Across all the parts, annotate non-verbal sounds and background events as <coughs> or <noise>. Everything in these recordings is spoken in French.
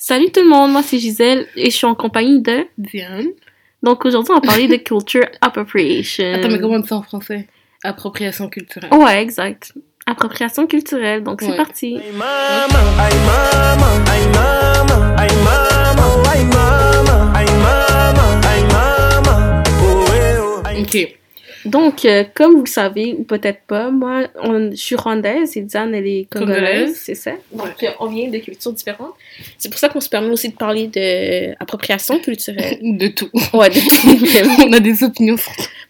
Salut tout le monde, moi c'est Gisèle et je suis en compagnie de Diane. Donc aujourd'hui on va parler de culture appropriation. Attends, mais comment on dit ça en français? Appropriation culturelle. Ouais, exact. Appropriation culturelle, donc c'est Ouais. parti. Mama, mama, mama, mama, mama, mama, mama, oh eh oh. Ok. Donc, euh, comme vous le savez, ou peut-être pas, moi on- je suis rwandaise et Diane elle est congolaise, c'est ça? Donc euh, on vient de cultures différentes. C'est pour ça qu'on se permet aussi de parler de appropriation culturelle. <laughs> De tout. ouais, de tout. <laughs> on a des opinions.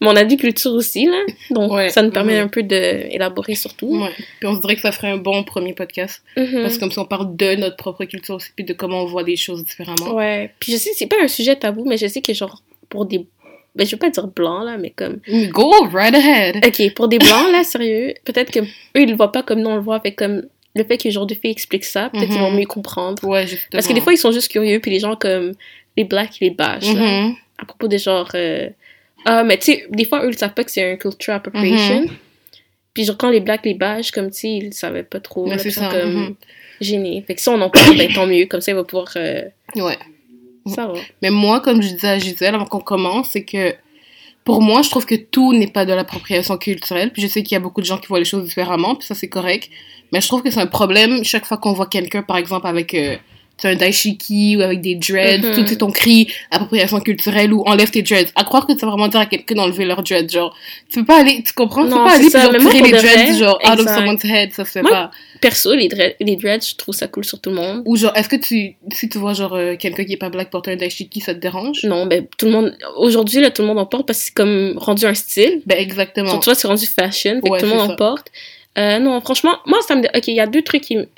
Mais on a dit culture aussi, là. Donc, Ouais. ça nous permet un peu d'élaborer sur tout. Ouais. Puis on se dirait que ça ferait un bon premier podcast. Mhm. Parce que comme ça, on parle de notre propre culture aussi, puis de comment on voit les choses différemment. Ouais. Puis je sais, c'est pas un sujet tabou, mais je sais que, genre, pour des. Ben, je veux pas dire blancs, là, mais comme. Go right ahead. Ok, pour des blancs, là, sérieux, peut-être que eux, ils le voient pas comme nous, on le voit avec comme. Le fait que les gens de filles expliquent ça, peut-être qu'ils vont mieux comprendre. Ouais, justement. Parce que des fois, ils sont juste curieux, puis les gens comme. Les blacks, ils les bâchent, là. Mhm. À propos des genre. euh, Ah, mais tu sais, des fois, eux, ils savent pas que c'est un culture appropriation. Mhm. Puis, genre, quand les blacks les bâchent, comme, tu sais, ils savaient pas trop. Là, ils ça. comme. mhm. gêné. Fait que si on en parle, ben tant mieux. Comme ça, il va pouvoir. euh, Ouais. Ça va. Mais moi, comme je disais à Gisèle avant qu'on commence, c'est que pour moi, je trouve que tout n'est pas de l'appropriation culturelle. Puis je sais qu'il y a beaucoup de gens qui voient les choses différemment, puis ça c'est correct. Mais je trouve que c'est un problème chaque fois qu'on voit quelqu'un, par exemple, avec euh, tu un daishiki ou avec des dreads, Mhm. tout c'est ton cri appropriation culturelle ou enlève tes dreads. À croire que ça veut vraiment dire à quelqu'un d'enlever leurs dreads, genre tu peux pas aller, tu comprends, tu Non, peux pas aller ça. puis genre tirer les dreads vrai, genre out of someone's head, ça se fait Moi, pas. Perso, les, dreads, les dreads, je trouve ça cool sur tout le monde. Ou genre est-ce que tu si tu vois genre euh, quelqu'un qui est pas black porter un daishiki, ça te dérange? Non, ben tout le monde. Aujourd'hui, là, tout le monde en porte parce que c'est comme rendu un style. Ben exactement. Tu vois, c'est rendu fashion. Fait Ouais, que tout le monde ça. en porte. Euh, non, franchement, moi, ça me. Ok, il y a deux trucs qui, me-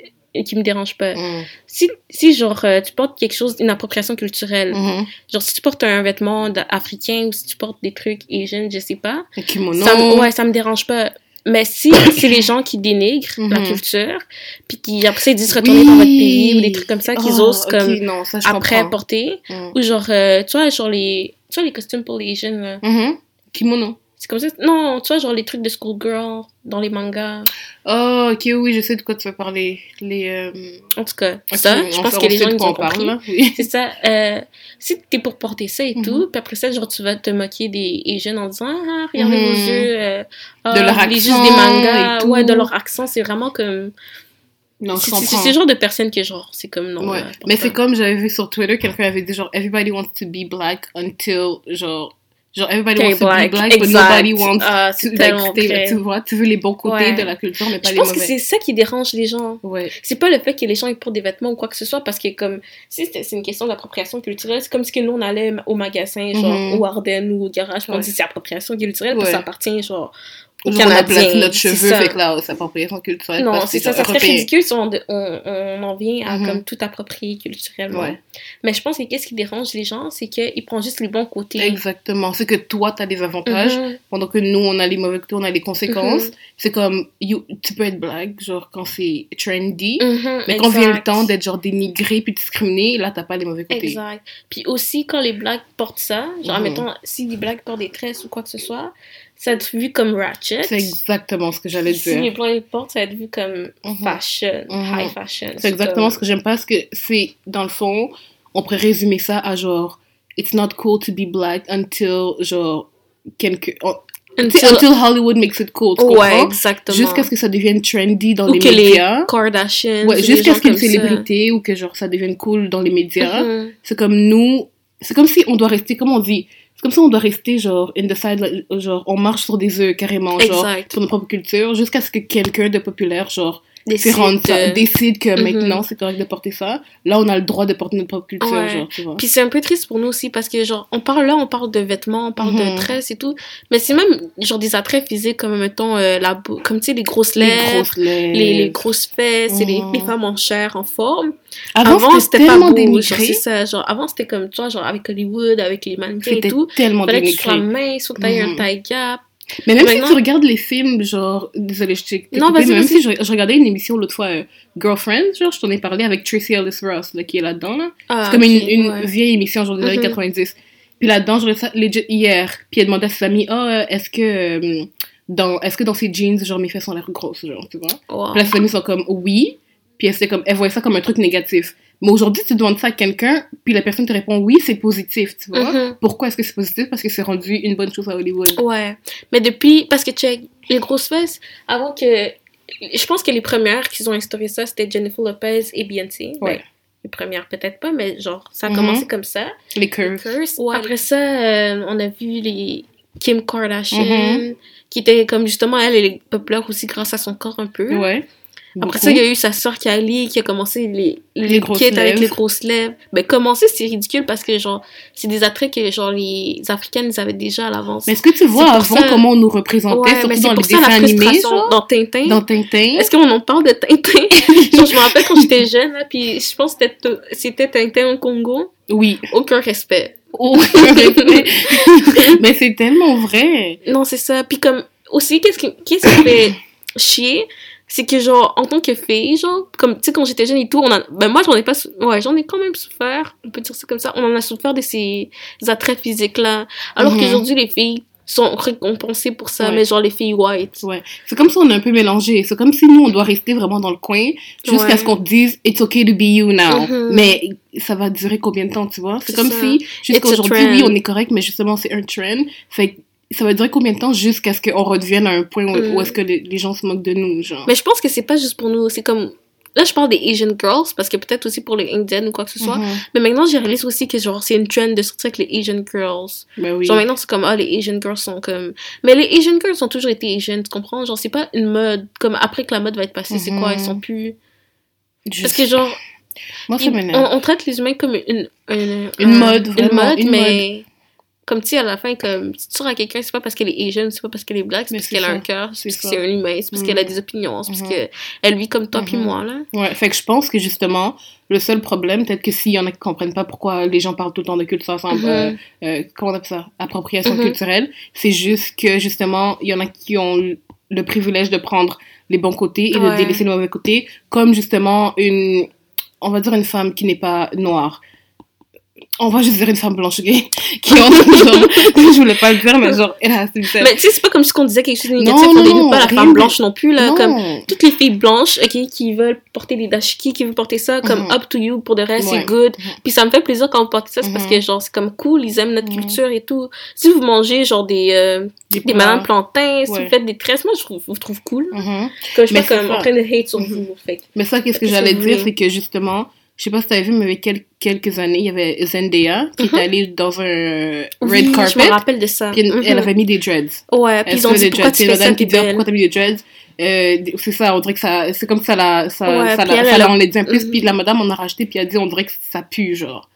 qui me dérangent pas. Mm. Si, si genre, euh, tu portes quelque chose, une appropriation culturelle, Mhm. genre, si tu portes un vêtement africain ou si tu portes des trucs asian, je sais pas, Un kimono. Ça ouais, ça me dérange pas. Mais si <coughs> c'est les gens qui dénigrent la Mhm. culture, puis qui après ça ils disent retourner dans votre pays ou des trucs comme ça qu'ils Oh, osent comme non, ça, je après comprends. porter, Mm. ou genre, euh, tu vois, genre les, tu vois, les costumes pour les jeunes, là. Mhm. Kimono. C'est comme ça. Non, tu vois, genre les trucs de schoolgirl dans les mangas. Oh, ok, oui, je sais de quoi tu veux parler. Les. euh, En tout cas, ça, je pense que les gens ils ont compris. Oui. C'est ça. Euh, si t'es pour porter ça et Mhm. tout, puis après ça, genre, tu vas te moquer des Asians en disant Ah, regardez Mhm. vos yeux. euh, ah, De leur vous lisez juste accent des mangas. et tout. Ouais, de leur accent. C'est vraiment comme. Non, C'est ce genre de personne que, genre, c'est comme non. Ouais. euh, Mais c'est comme j'avais vu sur Twitter, quelqu'un avait dit genre Everybody wants to be black until genre. Genre, everybody wants to be black, but exact. nobody wants Ah, to, like, stay, tu vois, tu veux les bons côtés Ouais. de la culture, mais pas Je les pense que mauvais. c'est ça qui dérange les gens. Ouais. C'est pas le fait que les gens ils portent des vêtements ou quoi que ce soit, parce que comme si c'est une question d'appropriation culturelle, c'est comme si que nous on allait au magasin, genre Mhm. au Ardennes ou au garage, puis on Ouais. dit c'est appropriation culturelle, parce que Ouais. ça appartient genre on a notre cheveu, ça. fait que là, appropriation culturelle. Non, c'est ça, ça serait ridicule si on, on, on en vient à Mhm. comme tout approprier culturellement. Ouais. Mais je pense que qu'est-ce qui dérange les gens, c'est qu'ils prennent juste les bons côtés. Exactement. C'est que toi, t'as des avantages, Mhm. pendant que nous, on a les mauvais côtés, on a les conséquences. Mhm. C'est comme, you- tu peux être black, genre, quand c'est trendy. Mais quand vient le temps d'être, genre, dénigré puis discriminé, là, t'as pas les mauvais côtés. Exact. Puis aussi, quand les blacks portent ça, genre, admettons, si les blacks portent des tresses ou quoi que ce soit, ça va être vu comme ratchet. C'est exactement ce que j'allais Si les dire. blancs les portent, ça va être vu comme Mhm. fashion, Mhm. high fashion. C'est exactement comme- ce que j'aime pas, parce que c'est, dans le fond, on pourrait résumer ça à genre, it's not cool to be black until, genre, quelque, Until- until Hollywood makes it cool, tu Ouais, exactement. Jusqu'à ce que ça devienne trendy dans ou les que les médias. Kardashians. Ouais, ou jusqu'à les ce qu'une ça. célébrité ou que genre ça devienne cool dans les médias. Mhm. C'est comme nous, c'est comme si on doit rester, comme on dit, comme si on doit rester genre in the side, genre on marche sur des œufs carrément, genre Exact. sur notre propre culture, jusqu'à ce que quelqu'un de populaire genre Ça, euh, décide que Mhm. maintenant c'est correct de porter ça. Là on a le droit de porter notre propre culture, Ouais. genre tu vois. Puis c'est un peu triste pour nous aussi parce que genre on parle là, on parle de vêtements, on parle Mhm. de tresses et tout, mais c'est même genre des attraits physiques comme mettons euh, la comme tu sais les grosses les lèvres, grosses lèvres. les, les grosses fesses, et les, Mhm. les femmes en chair, en forme. Avant, Avant, c'était pas beau. Genre, dénigré. c'est ça. Genre, avant, c'était comme, tu vois, genre, avec Hollywood, avec les mannequins et C'était tout. tellement Fallait que tu sois dénigré. mince, faut que t'ailles Mhm. un taille gap. Mais même Maintenant- si tu regardes les films, genre, désolé, je t'ai Non, coupé, mais même si je, je regardais une émission l'autre fois, euh, Girlfriend, genre, je t'en ai parlé avec Tracy Ellis Ross, là, qui est là-dedans, là. Ah, C'est comme une, ok, une ouais. vieille émission, genre des années Mhm. 90. Puis là-dedans, je regardais ça legit hier. Puis elle demandait à ses amis, ah, euh, est-ce que, euh, dans, est-ce que dans ses jeans, genre, mes fesses ont l'air grosses, genre, tu vois. Wow. Puis là, ses amis sont comme, oui. Puis elle, comme, elle voyait ça comme un truc négatif. Mais aujourd'hui, tu demandes ça à quelqu'un, puis la personne te répond oui, c'est positif, tu vois. Mhm. Pourquoi est-ce que c'est positif? Parce que c'est rendu une bonne chose à Hollywood. Ouais. Mais depuis, parce que check, les grosses fesses, avant que. Je pense que les premières qui ont instauré ça, c'était Jennifer Lopez et Beyoncé. Ouais. Ben, les premières, peut-être pas, mais genre, ça a Mhm. commencé comme ça. Les curves. Curse. Après ça, euh, on a vu les Kim Kardashian, Mhm. qui était comme justement, elle, elle est populaire aussi grâce à son corps un peu. Ouais. Après ça, il y a eu sa sœur Kylie qui a commencé les, les, Les kits avec les grosses lèvres. Ben, commencer, c'est ridicule parce que, genre, c'est des attraits que, genre, les Africaines, ils avaient déjà à l'avance. Mais est-ce que tu vois avant ça- comment on nous représentait, Ouais, mais surtout dans les dessins animés, genre, dans Tintin. dans Tintin? Est-ce qu'on en parle de Tintin? <laughs> genre, je me rappelle quand j'étais jeune, là, puis je pense que c'était- Tintin au Congo. Oui. Aucun respect. Oh. <laughs> Mais c'est tellement vrai. Non, c'est ça. Puis comme, aussi, qu'est-ce qui, qu'est-ce qui fait chier? C'est que, genre, en tant que fille, genre, comme, tu sais, quand j'étais jeune et tout, on a, ben, moi, j'en ai pas, ouais, j'en ai quand même souffert, on peut dire ça comme ça, on en a souffert de ces attraits physiques-là. Alors Mhm. qu'aujourd'hui, les filles sont récompensées pour ça, Ouais. mais genre, les filles white. Ouais. C'est comme si on est un peu mélangé. C'est comme si nous, on doit rester vraiment dans le coin jusqu'à Ouais. ce qu'on te dise It's okay to be you now. Mhm. Mais ça va durer combien de temps, tu vois? C'est comme ça. si jusqu'à aujourd'hui, oui, on est correct, mais justement, c'est un trend. Fait ça va durer combien de temps jusqu'à ce qu'on redevienne à un point où, où est-ce que les, les gens se moquent de nous, genre? Mais je pense que c'est pas juste pour nous, c'est comme, là, je parle des Asian girls, parce que peut-être aussi pour les Indiennes ou quoi que ce soit. Mhm. Mais maintenant, je réalise aussi que, genre, c'est une trend de sortir avec les Asian girls. Ben oui. Genre maintenant c'est comme ah les Asian girls sont comme mais les Asian girls ont toujours été Asian tu comprends? Genre c'est pas une mode comme après que la mode va être passée c'est quoi? Ils sont plus Juste- parce que genre Moi, ça ils- m'énerve. on, on traite les humains comme une une, Une un- mode, une vraiment, mode une mais comme tu sais à la fin comme si tu sors à quelqu'un c'est pas parce qu'elle est Asian c'est pas parce qu'elle est black c'est parce qu'elle a un cœur c'est parce que c'est un humain c'est parce Mhm. qu'elle a des opinions c'est parce Mhm. que elle vit comme toi puis Mhm. moi là Ouais, fait que je pense que justement, le seul problème, peut-être que s'il y en a qui comprennent pas pourquoi les gens parlent tout le temps de culture ensemble, Mhm. euh, euh, comment on appelle ça, appropriation Mhm. culturelle, c'est juste que justement, il y en a qui ont le privilège de prendre les bons côtés et Ouais. de délaisser les mauvais côtés, comme justement une, on va dire une femme qui n'est pas noire. On va juste dire une femme blanche gay <laughs> qui ont genre, je voulais pas le dire mais genre elle a ça. mais tu sais c'est pas comme si on disait quelque chose de négatif Non, on non, pas la femme blanche non plus là non. comme toutes les filles blanches ok, qui veulent porter des dashiki, qui veulent porter ça comme Mhm. up to you pour de vrai, Ouais. c'est good. Mhm. Puis ça me fait plaisir quand vous portez ça, c'est parce Mhm. que genre c'est comme cool, ils aiment notre Mhm. culture et tout. Si vous mangez genre des, euh, des bananes plantains, si Ouais. vous faites des tresses, moi je je vous trouve cool. Mhm. Comme je suis pas comme en train de hate sur vous. Fait. Mais ça, qu'est-ce que j'allais vous dire, c'est que justement, je sais pas si t'avais vu, mais il y avait quel- quelques années, il y avait Zendaya qui était Mhm. allée dans un Oui, red je me carpet. rappelle de ça. Puis elle, Mhm. elle avait mis des dreads. Ouais, puis ils ont dit les pourquoi dreads, tu c'est fais la ça, qui dit, pourquoi t'as mis des dreads? Euh, c'est ça, on dirait que ça, c'est comme ça la, ça, Ouais, ça, puis la, elle, ça elle la a- enlaidit un plus, Mhm. puis la madame on a racheté, puis elle a dit, on dirait que ça pue, genre.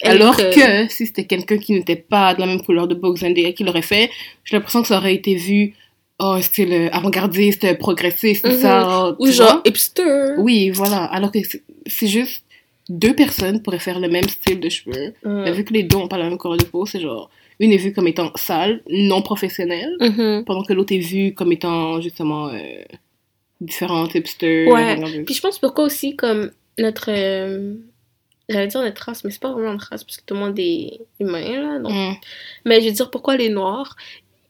Elle Alors que si c'était quelqu'un qui n'était pas de la même couleur de que Zendaya qui l'aurait fait, j'ai l'impression que ça aurait été vu, oh, style euh, avant-gardiste, progressiste, tout Mhm. ça. Ou tu genre vois? hipster. Oui, voilà. Alors que c'est juste deux personnes pourraient faire le même style de cheveux. Mais vu que les deux ont pas la même couleur de peau, c'est genre une est vue comme étant sale, non professionnelle, Mhm. pendant que l'autre est vue comme étant justement euh, différente, hipster. Ouais. Puis je pense pourquoi aussi comme notre euh, j'allais dire notre race mais c'est pas vraiment notre race parce que tout le monde est humain là donc Mm. mais je veux dire pourquoi les noirs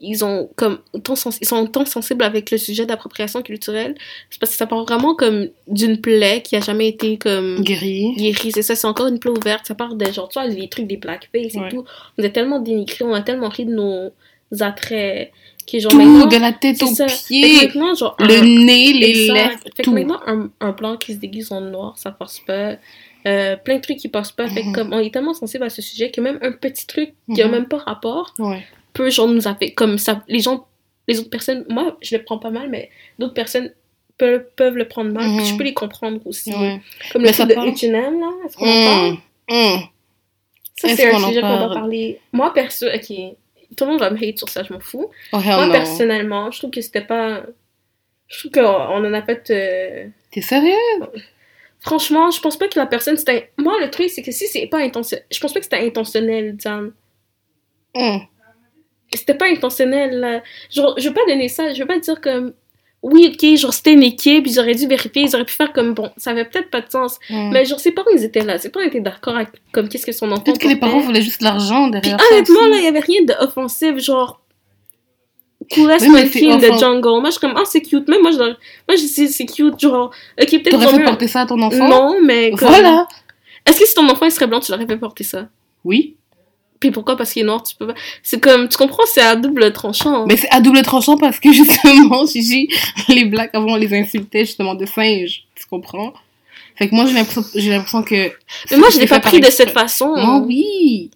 ils ont comme sens- ils sont autant sensibles avec le sujet d'appropriation culturelle c'est parce que ça part vraiment comme d'une plaie qui a jamais été comme Gris. guérie c'est ça c'est encore une plaie ouverte ça part de genre tu vois les trucs des blackface Ouais. et tout on est tellement dénigrés on a tellement ri de nos attraits que genre Tout, de la tête aux ça. Pieds, genre, le un- nez, les lèvres, Fait que tout. maintenant, un, un blanc qui se déguise en noir, ça passe pas. Euh, plein de trucs qui passent pas. Fait Mhm. comme on est tellement sensible à ce sujet que même un petit truc qui a Mhm. même pas rapport Ouais. Peut genre nous affecter. Comme ça, les gens, les autres personnes, moi je le prends pas mal, mais d'autres personnes peuvent, peuvent le prendre mal. Puis Mhm. je peux les comprendre aussi. Ouais. Comme Mais le truc de parle- H&M là, est-ce qu'on en parle? Mm. Mm. Ça c'est un sujet qu'on va parle? parler. Moi perso, ok, tout le monde va me hate sur ça, je m'en fous. Oh, Moi no. personnellement, je trouve que c'était pas. Je trouve qu'on on en a fait. euh, T'es sérieux? Franchement, je pense pas que la personne c'était. Moi, le truc, c'est que si c'est pas intentionnel. Je pense pas que c'était intentionnel, Diane. Mm. C'était pas intentionnel, là. Genre, je veux pas donner ça. Je veux pas dire comme. Oui, ok, genre c'était une équipe, ils auraient dû vérifier, ils auraient pu faire comme bon. Ça avait peut-être pas de sens. Mm. Mais genre, ses parents, ils étaient là. Ses parents étaient d'accord avec comme qu'est-ce que son enfant. Peut-être que les parents voulaient juste l'argent Puis derrière ça honnêtement, aussi. là, il y avait rien d'offensif, genre. Coolest in the offens- jungle. Moi, je suis comme, ah, c'est cute. Même moi, je, moi, je dis, c'est cute, genre. Ok, peut-être T'aurais fait porter ça à ton enfant? Non, mais. comme- Voilà! Est-ce que si ton enfant il serait blanc, tu l'aurais fait porter ça? Oui. Puis pourquoi? Parce qu'il est noir, tu peux pas. C'est comme, tu comprends, c'est à double tranchant. Mais c'est à double tranchant parce que <laughs> justement, Gigi, les blacks avant on les insultait justement de singes. Tu comprends? Fait que moi j'ai l'impression, j'ai l'impression que. Mais moi, je l'ai pas pris de cette façon. Moi, oui.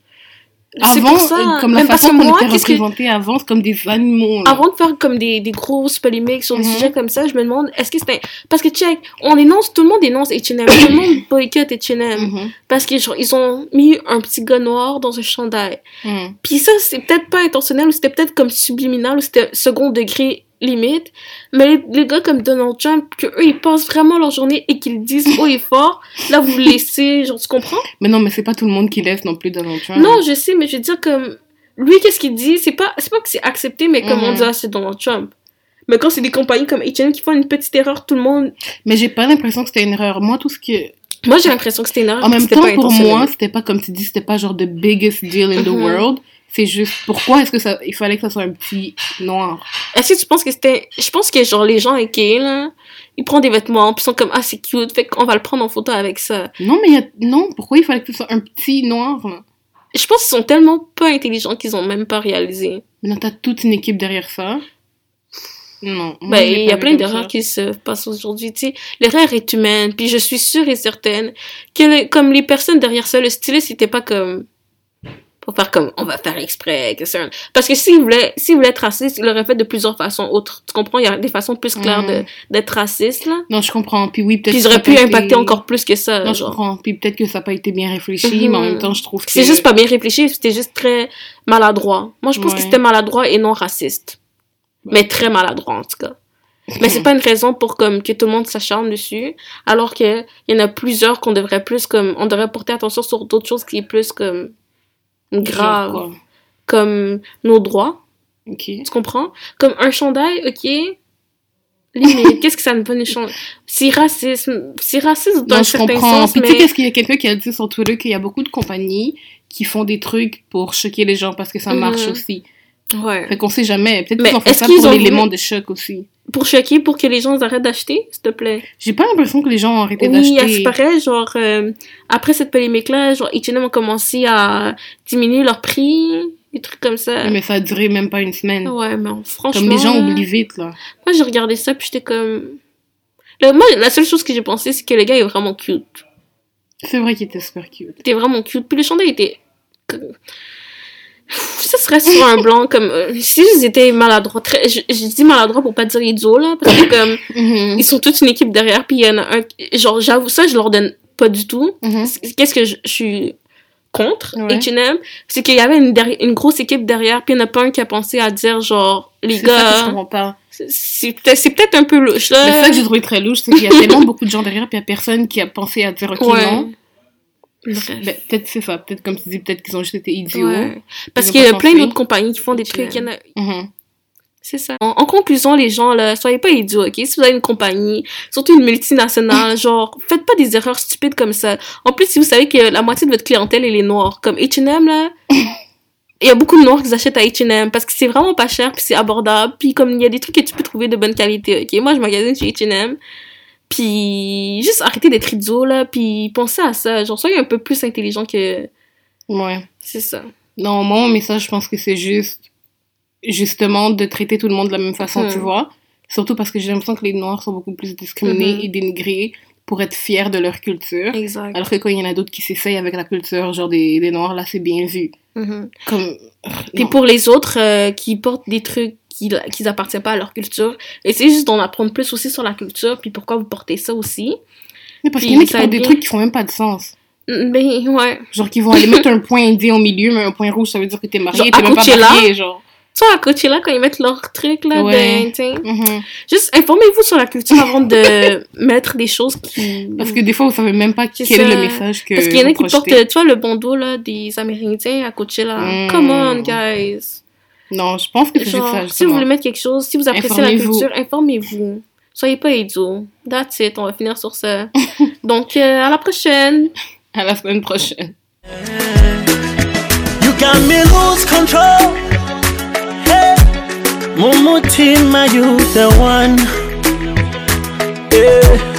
Avant, ça. comme la façon qu'on moi, était que- représentés avant, comme des animaux. là. Avant de faire comme des, des grosses polémiques sur des Mhm. sujets comme ça, je me demande, est-ce que c'était... Parce que, check, on énonce, tout le monde énonce H&M, tout le <coughs> monde boycotte H&M. Mhm, Parce qu'ils ils ont mis un petit gars noir dans un chandail. mhm. Puis ça, c'est peut-être pas intentionnel, ou c'était peut-être comme subliminal, ou c'était second degré limite. Mais les, gars comme Donald Trump, que eux, ils passent vraiment leur journée et qu'ils disent haut et fort, là, vous laissez, genre, tu comprends? Mais non, mais c'est pas tout le monde qui laisse non plus Donald Trump. Non, je sais, mais je veux dire, comme, lui, qu'est-ce qu'il dit? C'est pas, c'est pas que c'est accepté, mais comme on Mhm. dit, ah, c'est Donald Trump. Mais quand c'est des compagnies comme H&M qui font une petite erreur, tout le monde... Mais j'ai pas l'impression que c'était une erreur. Moi, tout ce que. Moi, j'ai l'impression que c'était une erreur. En même temps, pour moi, c'était pas comme tu dis, c'était pas genre the biggest deal in the Mhm. world. C'est juste, pourquoi est-ce que ça, il fallait que ça soit un petit noir? Est-ce que tu penses que c'était... Je pense que, genre, les gens gays, là, ils prennent des vêtements, puis ils sont comme, ah, c'est cute, fait qu'on va le prendre en photo avec ça. Non, mais y a, non, pourquoi il fallait que ce soit un petit noir, là? Je pense qu'ils sont tellement pas intelligents qu'ils ont même pas réalisé. Mais non, t'as toute une équipe derrière ça. Non. Ben, il y a plein d'erreurs qui se passent aujourd'hui, tu sais. L'erreur est humaine, puis je suis sûre et certaine que, comme les personnes derrière ça, le styliste, c'était pas comme... Pour faire comme, on va faire exprès, que c'est un... Parce que s'il voulait, s'il voulait être raciste, il l'aurait fait de plusieurs façons autres. Tu comprends? Il y a des façons plus claires de- Mhm. d'être raciste, là. Non, je comprends. Puis oui, peut-être Puis ils auraient pu impacter été- encore plus que ça, Non, je comprends. Puis peut-être que ça n'a pas été bien réfléchi, mais en même temps, je trouve que. C'est juste pas bien réfléchi, c'était juste très maladroit. Moi, je pense que c'était maladroit et non raciste. Mais très maladroit, en tout cas. Mais c'est <laughs> pas une raison pour comme que tout le monde s'acharne dessus, alors que il y en a plusieurs qu'on devrait plus comme on devrait porter attention sur d'autres choses qui est plus comme Genre grave, quoi? comme nos droits, Ok. tu comprends? Comme un chandail, ok. Limite, <laughs> qu'est-ce que ça ne peut nous changer C'est racisme, c'est raciste dans Non, un je certain comprends. sens, Puis tu sais, mais qu'est-ce qu'il y a quelqu'un qui a dit sur Twitter qu'il y a beaucoup de compagnies qui font des trucs pour choquer les gens parce que ça marche Mhm. aussi. ouais. Fait qu'on sait jamais. Peut-être Mais qu'ils ont fait ça pour l'élément de choc aussi. Pour choquer, pour que les gens arrêtent d'acheter, s'il te plaît. J'ai pas l'impression que les gens ont arrêté Oui, d'acheter. c'est pareil, genre, euh, après cette polémique-là, genre, H&M ont commencé à diminuer leur prix, des trucs comme ça. Mais ça a duré même pas une semaine. Ouais, mais franchement... Comme les gens oublient vite, là. Moi, j'ai regardé ça, puis j'étais comme... Moi, la seule chose que j'ai pensé, c'est que le gars est vraiment cute. C'est vrai qu'il était super cute. Il était vraiment cute. Puis le chandail était... Ça serait sur un blanc, comme... euh, si ils étaient maladroits, très... Je, je dis maladroit pour pas dire idiot, là, parce que <coughs> comme... Mhm. Ils sont toute une équipe derrière, puis il y en a un... Genre, j'avoue, ça, je leur donne pas du tout. Mhm. Qu'est-ce que je, je suis contre Ouais. H&M, c'est qu'il y avait une, grosse équipe derrière, puis il n'y en a pas un qui a pensé à dire, genre, les gars, c'est- peut-être un peu louche, là. C'est ça que j'ai trouvé très louche, c'est qu'il y a <laughs> tellement beaucoup de gens derrière, puis il y a personne qui a pensé à dire ok Ouais. non. Ben, peut-être c'est ça, peut-être comme tu dis, peut-être qu'ils ont juste été idiots. Ouais. Parce qu'il y a plein d'autres compagnies qui font des trucs. il y en a- Mhm. C'est ça. En, en conclusion, les gens, là, soyez pas idiots, ok? Si vous avez une compagnie, surtout une multinationale, <coughs> genre, faites pas des erreurs stupides comme ça. En plus, si vous savez que la moitié de votre clientèle, elle est noire, comme H&M, là, <coughs> il y a beaucoup de noirs qui achètent à H&M parce que c'est vraiment pas cher, puis c'est abordable, puis comme il y a des trucs que tu peux trouver de bonne qualité, ok? Moi, je magasine chez H&M, puis juste arrêtez d'être idiot, là, puis pensez à ça. Genre, soyez un peu plus intelligent que... Ouais. C'est ça. Non, moi, mon message, je pense que c'est juste, justement, de traiter tout le monde de la même façon, tu vois. Surtout parce que j'ai l'impression que les Noirs sont beaucoup plus discriminés Mhm. et dénigrés pour être fiers de leur culture. Exact. Alors que quand il y en a d'autres qui s'essayent avec la culture, genre des, des Noirs, là, c'est bien vu. Mhm. Comme. Puis pour les autres euh, qui portent des trucs qui qui appartiennent pas à leur culture, essayez juste d'en apprendre plus aussi sur la culture, puis pourquoi vous portez ça aussi. Mais parce qu'il y en a qui portent des trucs qui font même pas de sens. Mm, Ben ouais. Genre, qui vont aller mettre un point indien au milieu, mais un point rouge, ça veut dire que t'es marié, t'es même pas marié, genre. Tu vois, à Coachella, quand ils mettent leur truc là, Ouais. de, sais, Mhm. juste informez-vous sur la culture avant de <laughs> mettre des choses qui... Parce que des fois, vous savez même pas quel est ça. le message que. Parce qu'il y en a qui portent, tu vois, le bandeau là, des Amérindiens à Coachella. Mm. Come on, guys. Non, je pense que c'est ça, si vous justement. voulez mettre quelque chose, si vous appréciez la culture, informez-vous. Soyez pas idiots. That's it, on va finir sur ça. <laughs> Donc, euh, à la prochaine. À la semaine prochaine. You got me lose control. Hey, you the one. Yeah.